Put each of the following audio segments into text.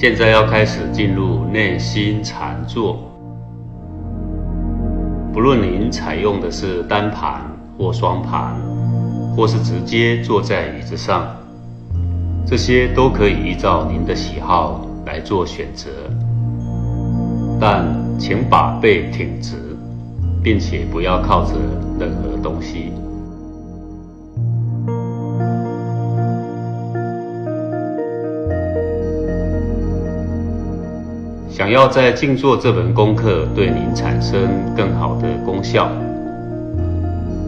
现在要开始进入内心禅坐。不论您采用的是单盘或双盘，或是直接坐在椅子上，这些都可以依照您的喜好来做选择。但请把背挺直，并且不要靠着任何东西。想要在静坐这门功课对您产生更好的功效，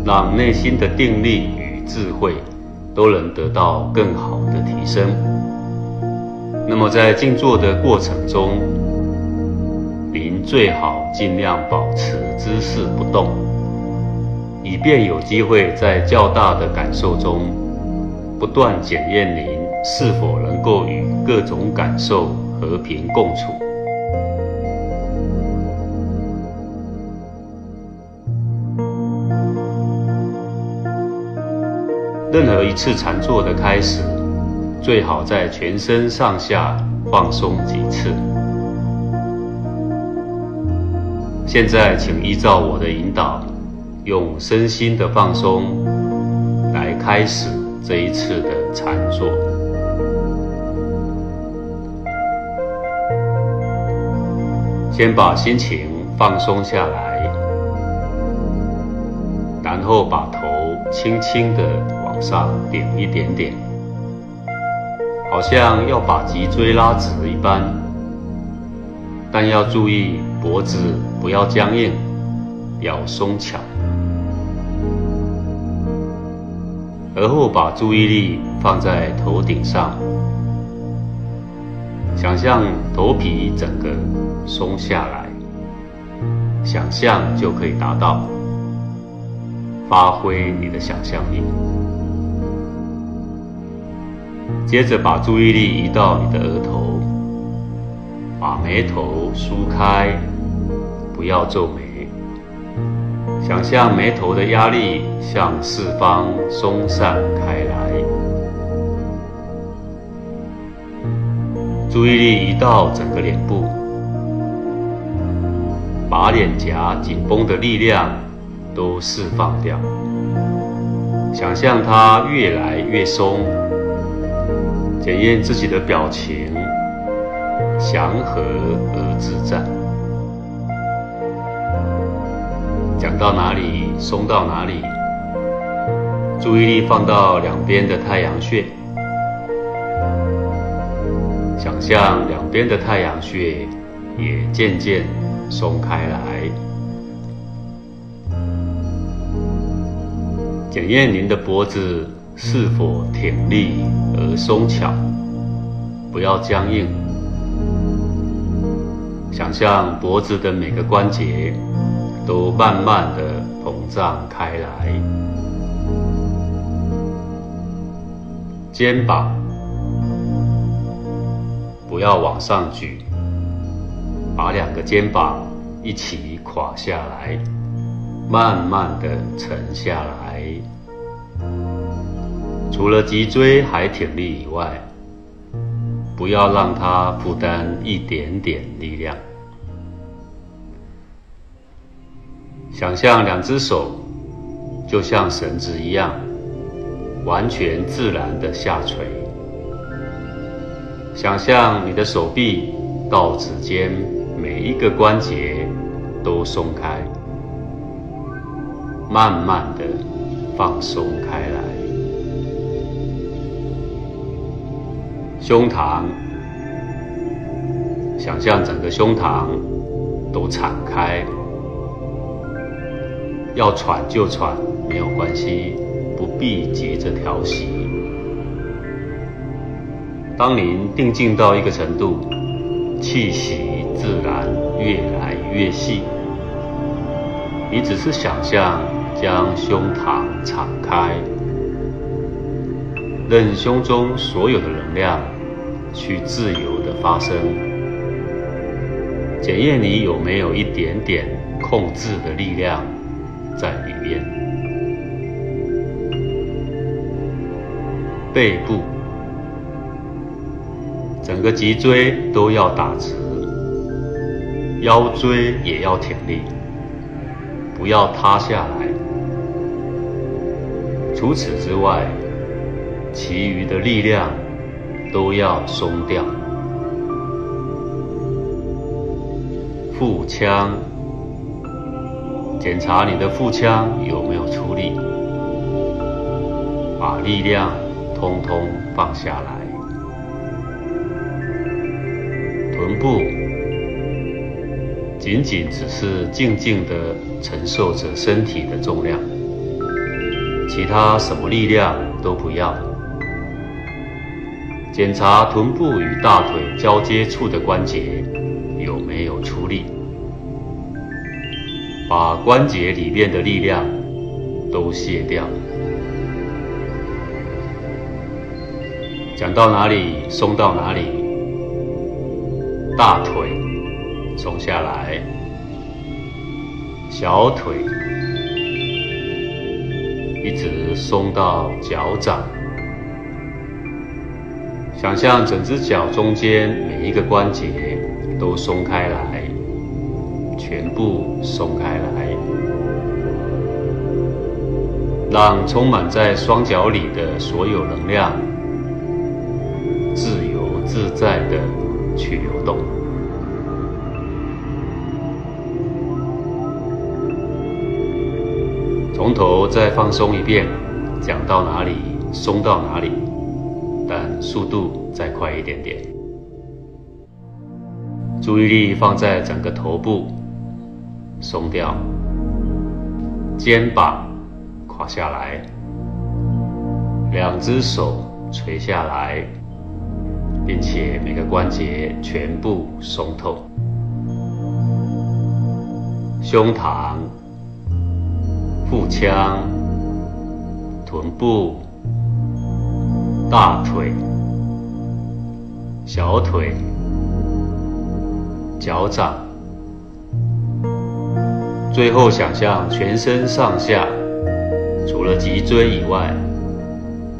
让内心的定力与智慧都能得到更好的提升，那么在静坐的过程中，您最好尽量保持姿势不动，以便有机会在较大的感受中不断检验您是否能够与各种感受和平共处。任何一次禅坐的开始，最好在全身上下放松几次。现在，请依照我的引导，用身心的放松来开始这一次的禅坐。先把心情放松下来，然后把头轻轻的。上顶一点点，好像要把脊椎拉直一般，但要注意脖子不要僵硬，要松巧。而后把注意力放在头顶上，想象头皮整个松下来，想象就可以达到。发挥你的想象力。接着把注意力移到你的额头，把眉头梳开，不要皱眉。想象眉头的压力向四方松散开来。注意力移到整个脸部，把脸颊紧绷的力量都释放掉。想象它越来越松。检验自己的表情，祥和而自在。讲到哪里，松到哪里。注意力放到两边的太阳穴，想象两边的太阳穴也渐渐松开来。检验您的脖子。是否挺立而松巧？不要僵硬。想象脖子的每个关节都慢慢的膨胀开来。肩膀不要往上举，把两个肩膀一起垮下来，慢慢的沉下来。除了脊椎还挺立以外，不要让它负担一点点力量。想象两只手就像绳子一样，完全自然的下垂。想象你的手臂到指尖每一个关节都松开，慢慢的放松开胸膛，想象整个胸膛都敞开，要喘就喘，没有关系，不必急着调息。当您定静到一个程度，气息自然越来越细，你只是想象将胸膛敞开。任胸中所有的能量去自由的发生，检验你有没有一点点控制的力量在里面。背部整个脊椎都要打直，腰椎也要挺立，不要塌下来。除此之外，其余的力量都要松掉。腹腔，检查你的腹腔有没有出力，把力量通通放下来。臀部，仅仅只是静静的承受着身体的重量，其他什么力量都不要。检查臀部与大腿交接处的关节有没有出力，把关节里面的力量都卸掉。讲到哪里，松到哪里。大腿松下来，小腿一直松到脚掌，想象整只脚中间每一个关节都松开来，全部松开来，让充满在双脚里的所有能量自由自在的。去流动，从头再放松一遍，讲到哪里松到哪里，速度再快一点点。注意力放在整个头部，松掉，肩膀垮下来，两只手垂下来。并且每个关节全部松透，胸膛、腹腔、臀部、大腿、小腿、脚掌，最后想象全身上下，除了脊椎以外。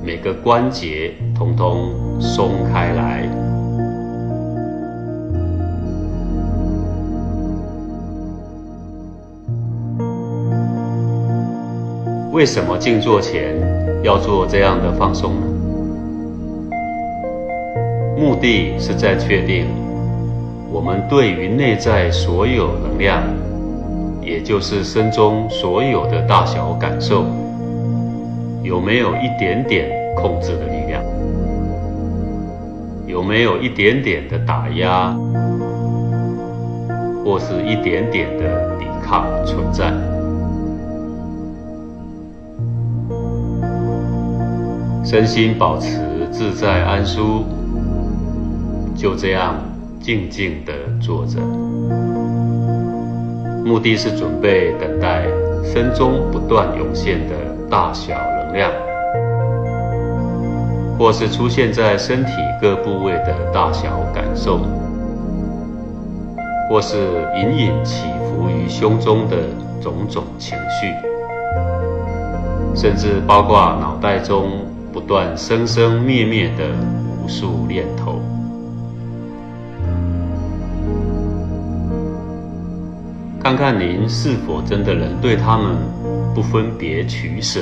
每个关节通通松开来。为什么静坐前要做这样的放松呢？目的是在确定我们对于内在所有能量，也就是身中所有的大小感受。有没有一点点控制的力量？有没有一点点的打压，或是一点点的抵抗存在？身心保持自在安舒，就这样静静的坐着。目的是准备等待身中不断涌现的大小能。量，或是出现在身体各部位的大小感受，或是隐隐起伏于胸中的种种情绪，甚至包括脑袋中不断生生灭灭的无数念头。看看您是否真的能对他们不分别取舍。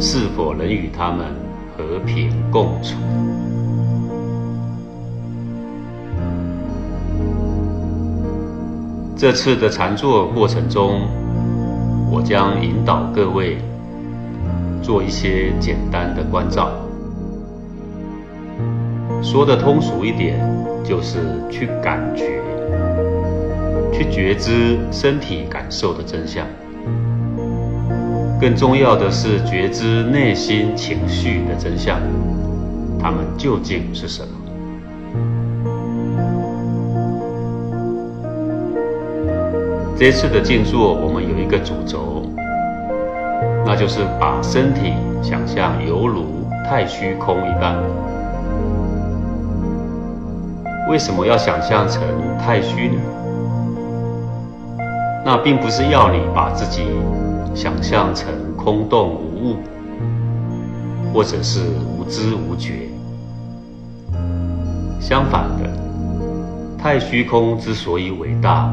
是否能与他们和平共处？这次的禅坐过程中，我将引导各位做一些简单的关照。说的通俗一点，就是去感觉、去觉知身体感受的真相。更重要的是觉知内心情绪的真相，它们究竟是什么？这次的静坐，我们有一个主轴，那就是把身体想象犹如太虚空一般。为什么要想象成太虚呢？那并不是要你把自己。想象成空洞无物，或者是无知无觉，相反的，太虚空之所以伟大，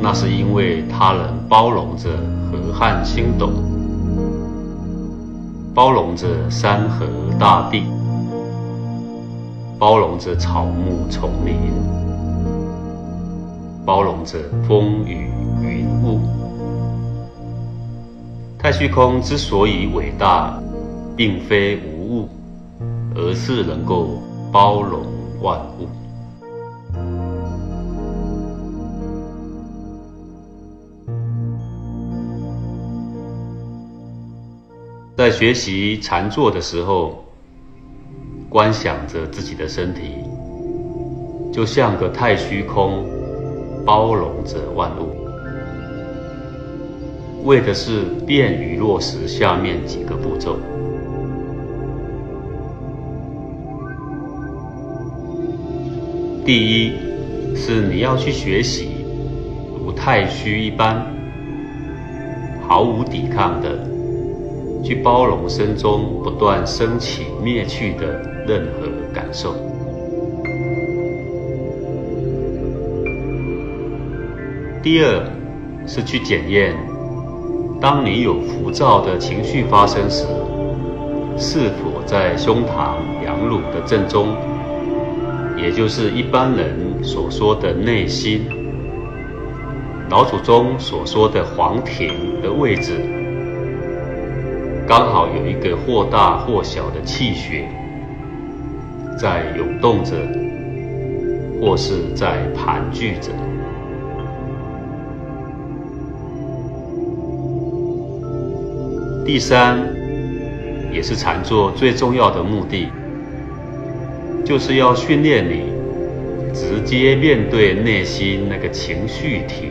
那是因为它能包容着河汉星斗，包容着山河大地，包容着草木丛林，包容着风雨云雾。太虚空之所以伟大，并非无物，而是能够包容万物。在学习禅坐的时候，观想着自己的身体，就像个太虚空，包容着万物。为的是便于落实下面几个步骤。第一，是你要去学习如太虚一般，毫无抵抗的去包容身中不断升起灭去的任何感受。第二，是去检验。当你有浮躁的情绪发生时，是否在胸膛、两乳的正中，也就是一般人所说的内心，老祖宗所说的黄庭的位置，刚好有一个或大或小的气血在涌动着，或是在盘踞着。第三，也是禅坐最重要的目的，就是要训练你直接面对内心那个情绪体，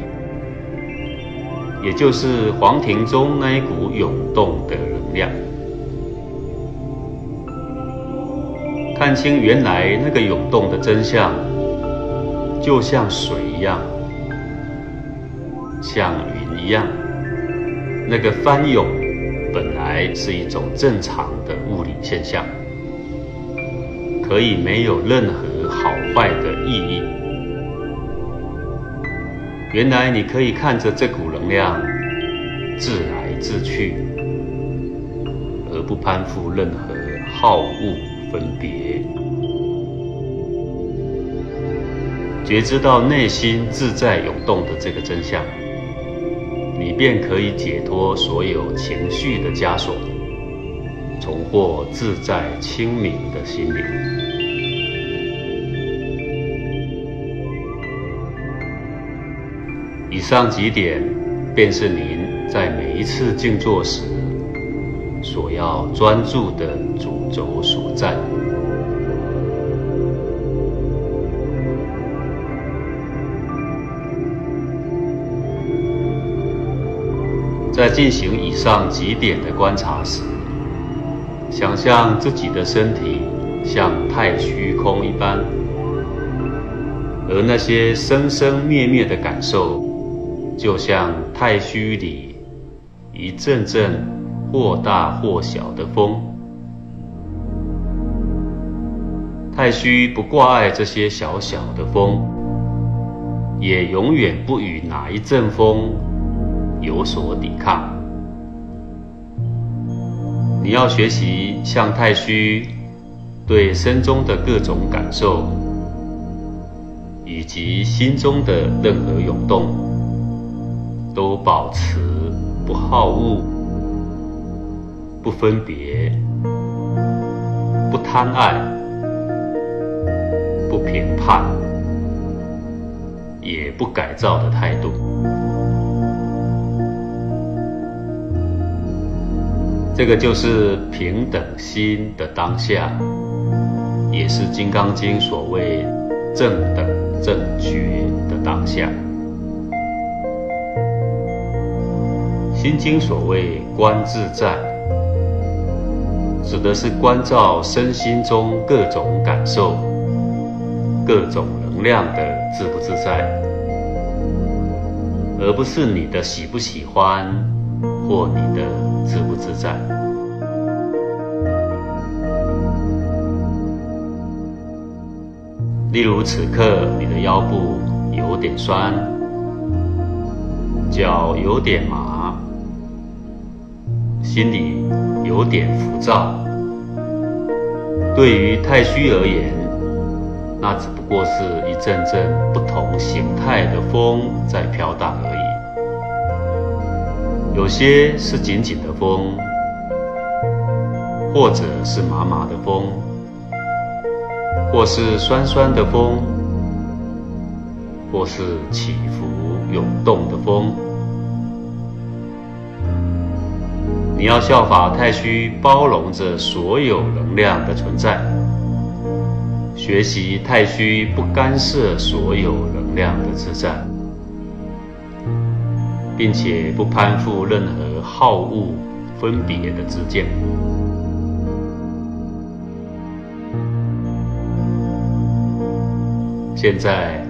也就是黄庭中那一股涌动的能量，看清原来那个涌动的真相，就像水一样，像云一样，那个翻涌。本来是一种正常的物理现象，可以没有任何好坏的意义。原来你可以看着这股能量自来自去，而不攀附任何好恶分别，觉知到内心自在涌动的这个真相。你便可以解脱所有情绪的枷锁，重获自在清明的心灵。以上几点，便是您在每一次静坐时所要专注的主轴所在。在进行以上几点的观察时，想象自己的身体像太虚空一般，而那些生生灭灭的感受，就像太虚里一阵阵或大或小的风。太虚不挂碍这些小小的风，也永远不与哪一阵风。有所抵抗。你要学习向太虚对身中的各种感受，以及心中的任何涌动，都保持不好恶、不分别、不贪爱、不评判，也不改造的态度。这个就是平等心的当下，也是《金刚经》所谓正等正觉的当下，《心经》所谓观自在，指的是关照身心中各种感受、各种能量的自不自在，而不是你的喜不喜欢或你的自不自在。例如此刻你的腰部有点酸，脚有点麻，心里有点浮躁。对于太虚而言，那只不过是一阵阵不同形态的风在飘荡而已。有些是紧紧的风，或者是麻麻的风，或是酸酸的风，或是起伏涌动的风。你要效法太虚，包容着所有能量的存在，学习太虚不干涉所有能量的自在，并且不攀附任何好恶分别的之见。现在，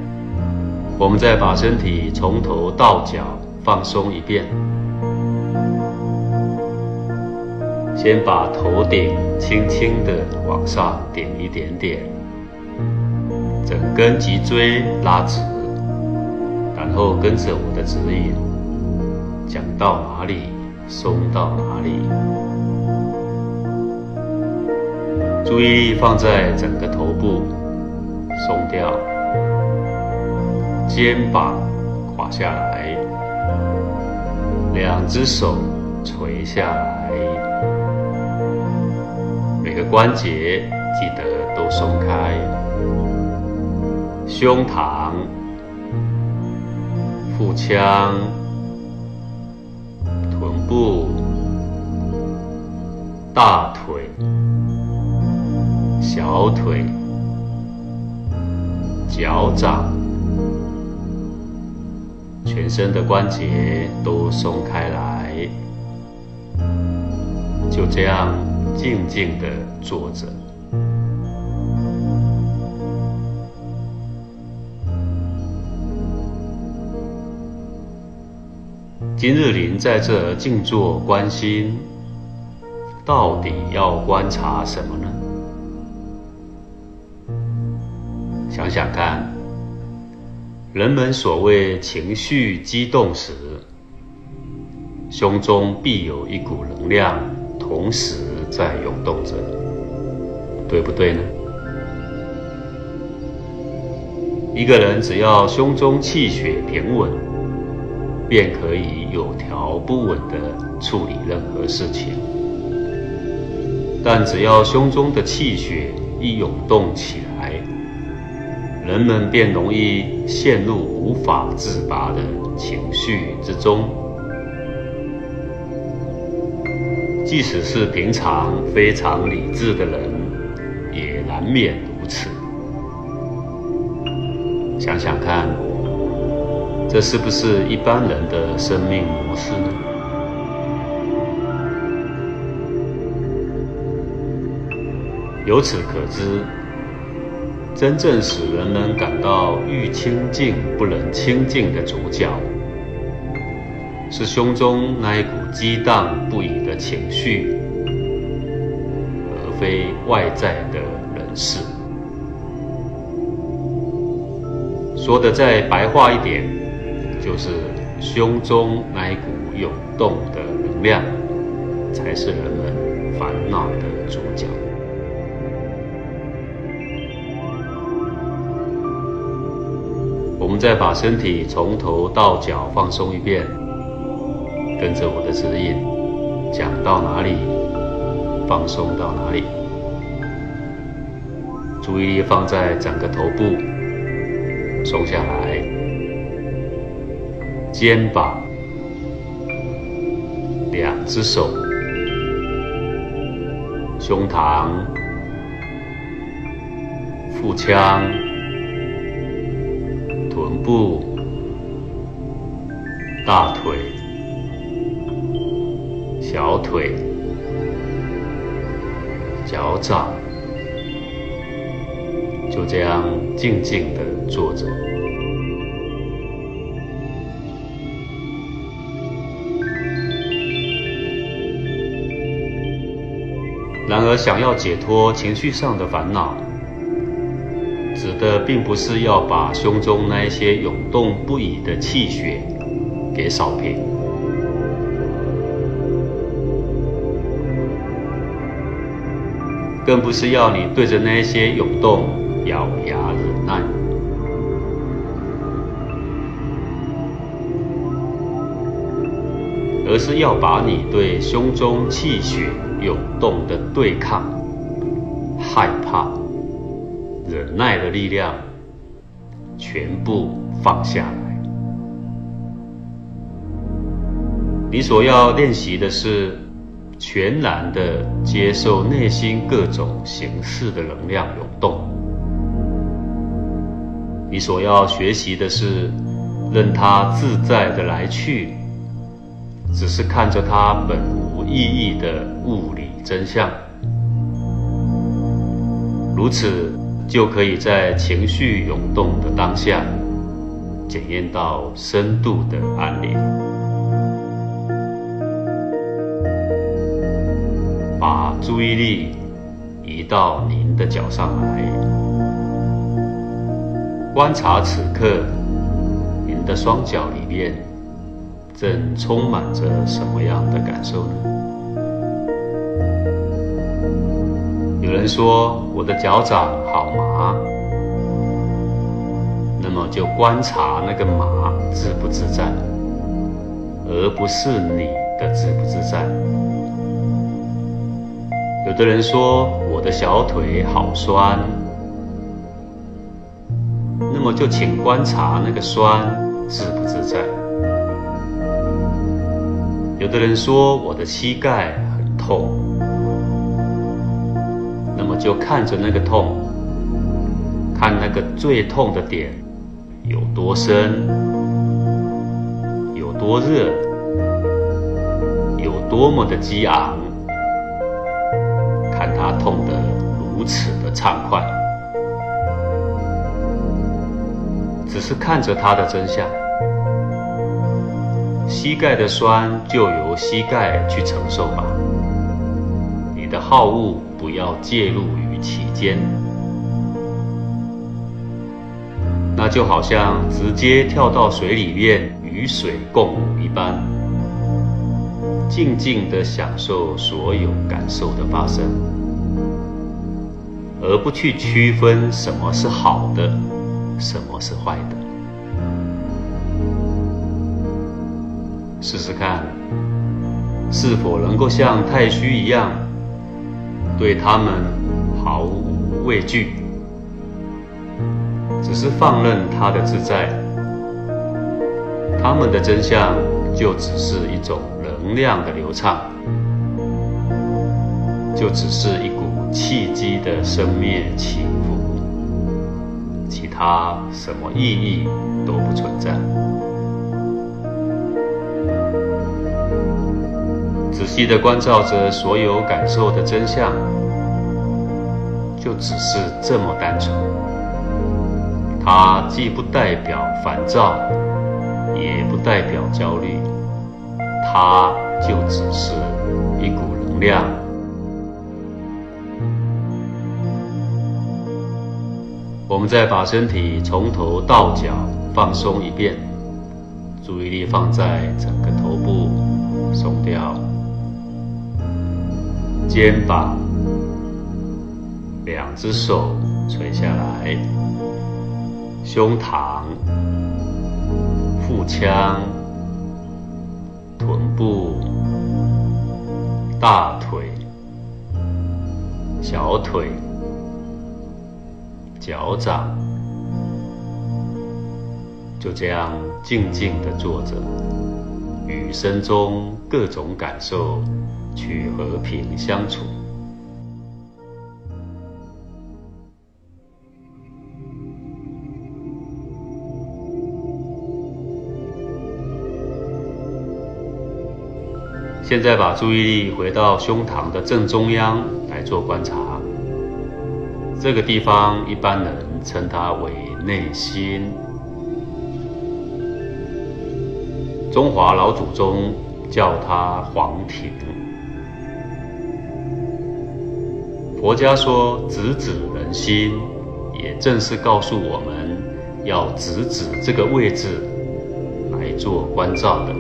我们再把身体从头到脚放松一遍。先把头顶轻轻的往上点一点点，整根脊椎拉直，然后跟着我的指引，讲到哪里松到哪里。注意力放在整个头部，松掉，肩膀垮下来，两只手垂下来。每个关节记得都松开，胸膛、腹腔、部、大腿、小腿、脚掌，全身的关节都松开来，就这样。静静的坐着。今日您在这静坐观心，到底要观察什么呢？想想看，人们所谓情绪激动时，胸中必有一股能量，同时。在涌动着，对不对呢？一个人只要胸中气血平稳，便可以有条不紊地处理任何事情。但只要胸中的气血一涌动起来，人们便容易陷入无法自拔的情绪之中。即使是平常非常理智的人，也难免如此。想想看，这是不是一般人的生命模式呢？由此可知，真正使人们感到欲清净不能清净的主角。是胸中那一股激荡不已的情绪，而非外在的人事。说的再白话一点，就是胸中那一股涌动的能量，才是人们烦恼的主角。我们再把身体从头到脚放松一遍。跟着我的指引，讲到哪里，放松到哪里。注意力放在整个头部，松下来，肩膀，两只手，胸膛，腹腔，臀部，大腿。小腿、脚掌，就这样静静的坐着。然而，想要解脱情绪上的烦恼，指的并不是要把胸中那些涌动不已的气血给扫平，更不是要你对着那些涌动咬牙忍耐，而是要把你对胸中气血涌动的对抗、害怕。忍耐的力量全部放下来。你所要练习的是全然的接受内心各种形式的能量涌动。你所要学习的是任它自在的来去，只是看着它本无意义的物理真相。如此。就可以在情绪涌动的当下，检验到深度的安宁。把注意力移到您的脚上来，观察此刻您的双脚里面正充满着什么样的感受呢？有人说我的脚掌好麻，那么就观察那个麻自不自在，而不是你的自不自在。有的人说我的小腿好酸，那么就请观察那个酸自不自在。有的人说我的膝盖很痛。那么就看着那个痛，看那个最痛的点有多深，有多热，有多么的激昂，看他痛得如此的畅快，只是看着他的真相。膝盖的酸就由膝盖去承受吧，你的好恶。不要介入于其间，那就好像直接跳到水里面与水共舞一般，静静的享受所有感受的发生，而不去区分什么是好的，什么是坏的。试试看，是否能够像太虚一样。对他们毫无畏惧，只是放任他的自在。他们的真相就只是一种能量的流畅，就只是一股气机的生灭起伏，其他什么意义都不存在。仔细的关照着所有感受的真相，就只是这么单纯。它既不代表烦躁，也不代表焦虑，它就只是一股能量。我们再把身体从头到脚放松一遍，注意力放在整个头部，松掉。肩膀，两只手垂下来，胸膛、腹腔、臀部、大腿、小腿、脚掌，就这样静静的坐着，雨声中各种感受。去和平相处。现在把注意力回到胸膛的正中央来做观察。这个地方一般人称它为内心。中华老祖宗叫它黄庭。佛家说，直指人心，也正是告诉我们要直指这个位置来做关照的。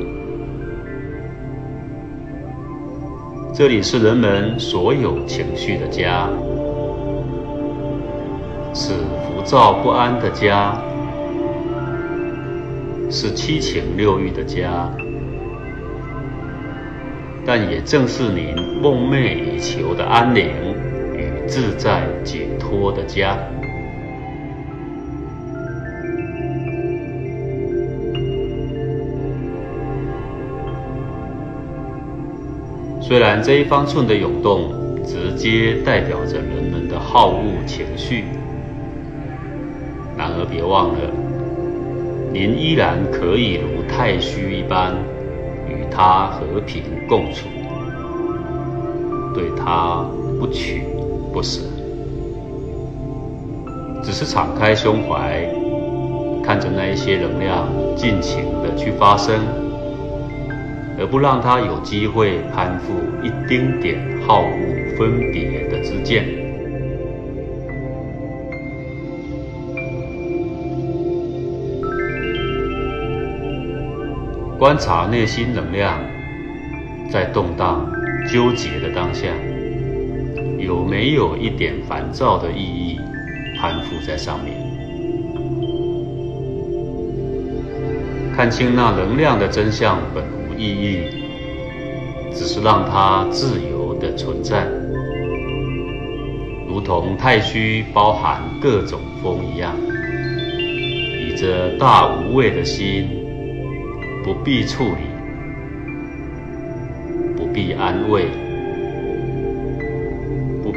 这里是人们所有情绪的家，是浮躁不安的家，是七情六欲的家。但也正是您梦寐以求的安宁自在解脱的家。虽然这一方寸的涌动直接代表着人们的好恶情绪，然而别忘了，您依然可以如太虚一般。与他和平共处，对他不取不是，只是敞开胸怀，看着那一些能量尽情的去发生，而不让他有机会攀附一丁点好恶分别的之见。观察内心能量在动荡、纠结的当下，有没有一点烦躁的意义攀附在上面？看清那能量的真相本无意义，只是让它自由的存在，如同太虚包含各种风一样，以这大无畏的心。不必处理，不必安慰，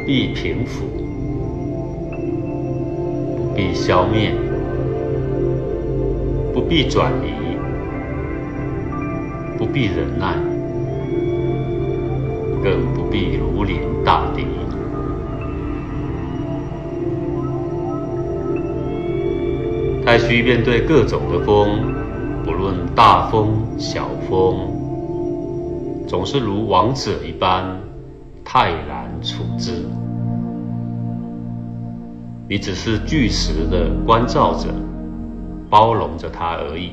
必平抚，不必消灭，不必转移，不必忍耐，更不必如临大敌。太虚面对各种的风。不论大风小风，总是如王者一般泰然处之。你只是巨石的关照着，包容着它而已。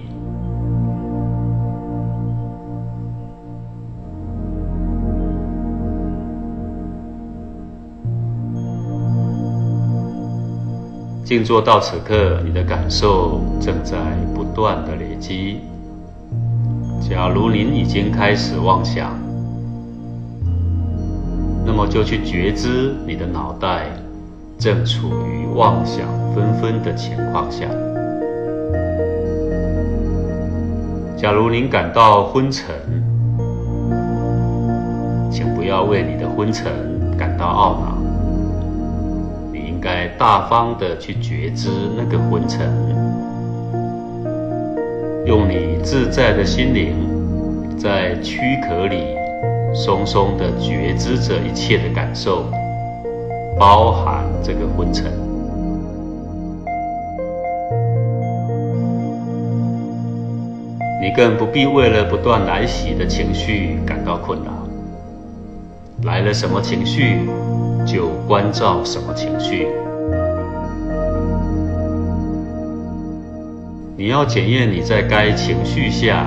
静坐到此刻，你的感受正在不断的累积。假如您已经开始妄想，那么就去觉知你的脑袋正处于妄想纷纷的情况下。假如您感到昏沉，请不要为你的昏沉感到懊恼。你应该大方的去觉知那个昏沉，用你自在的心灵，在躯壳里松松的觉知着一切的感受，包含这个昏沉。你更不必为了不断来袭的情绪感到困扰。来了什么情绪？就关照什么情绪。你要检验你在该情绪下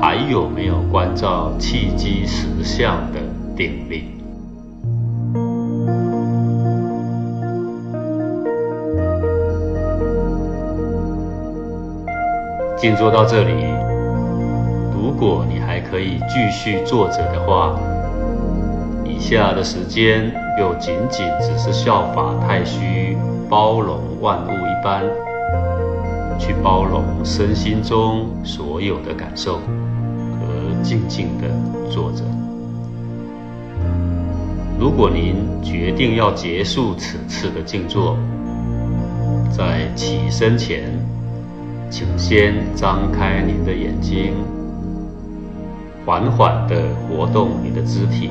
还有没有关照契机实相的定力。静坐到这里，如果你还可以继续坐着的话。以下的时间又仅仅只是效法太虚包容万物一般，去包容身心中所有的感受，和静静的坐着。如果您决定要结束此次的静坐，在起身前，请先张开您的眼睛，缓缓地活动你的肢体。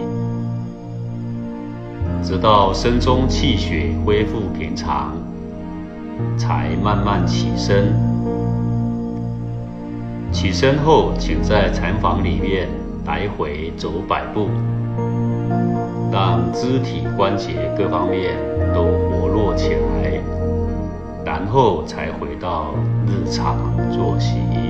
直到身中气血恢复平常，才慢慢起身。起身后，请在禅房里面来回走百步，让肢体关节各方面都活络起来。后才回到日常作息。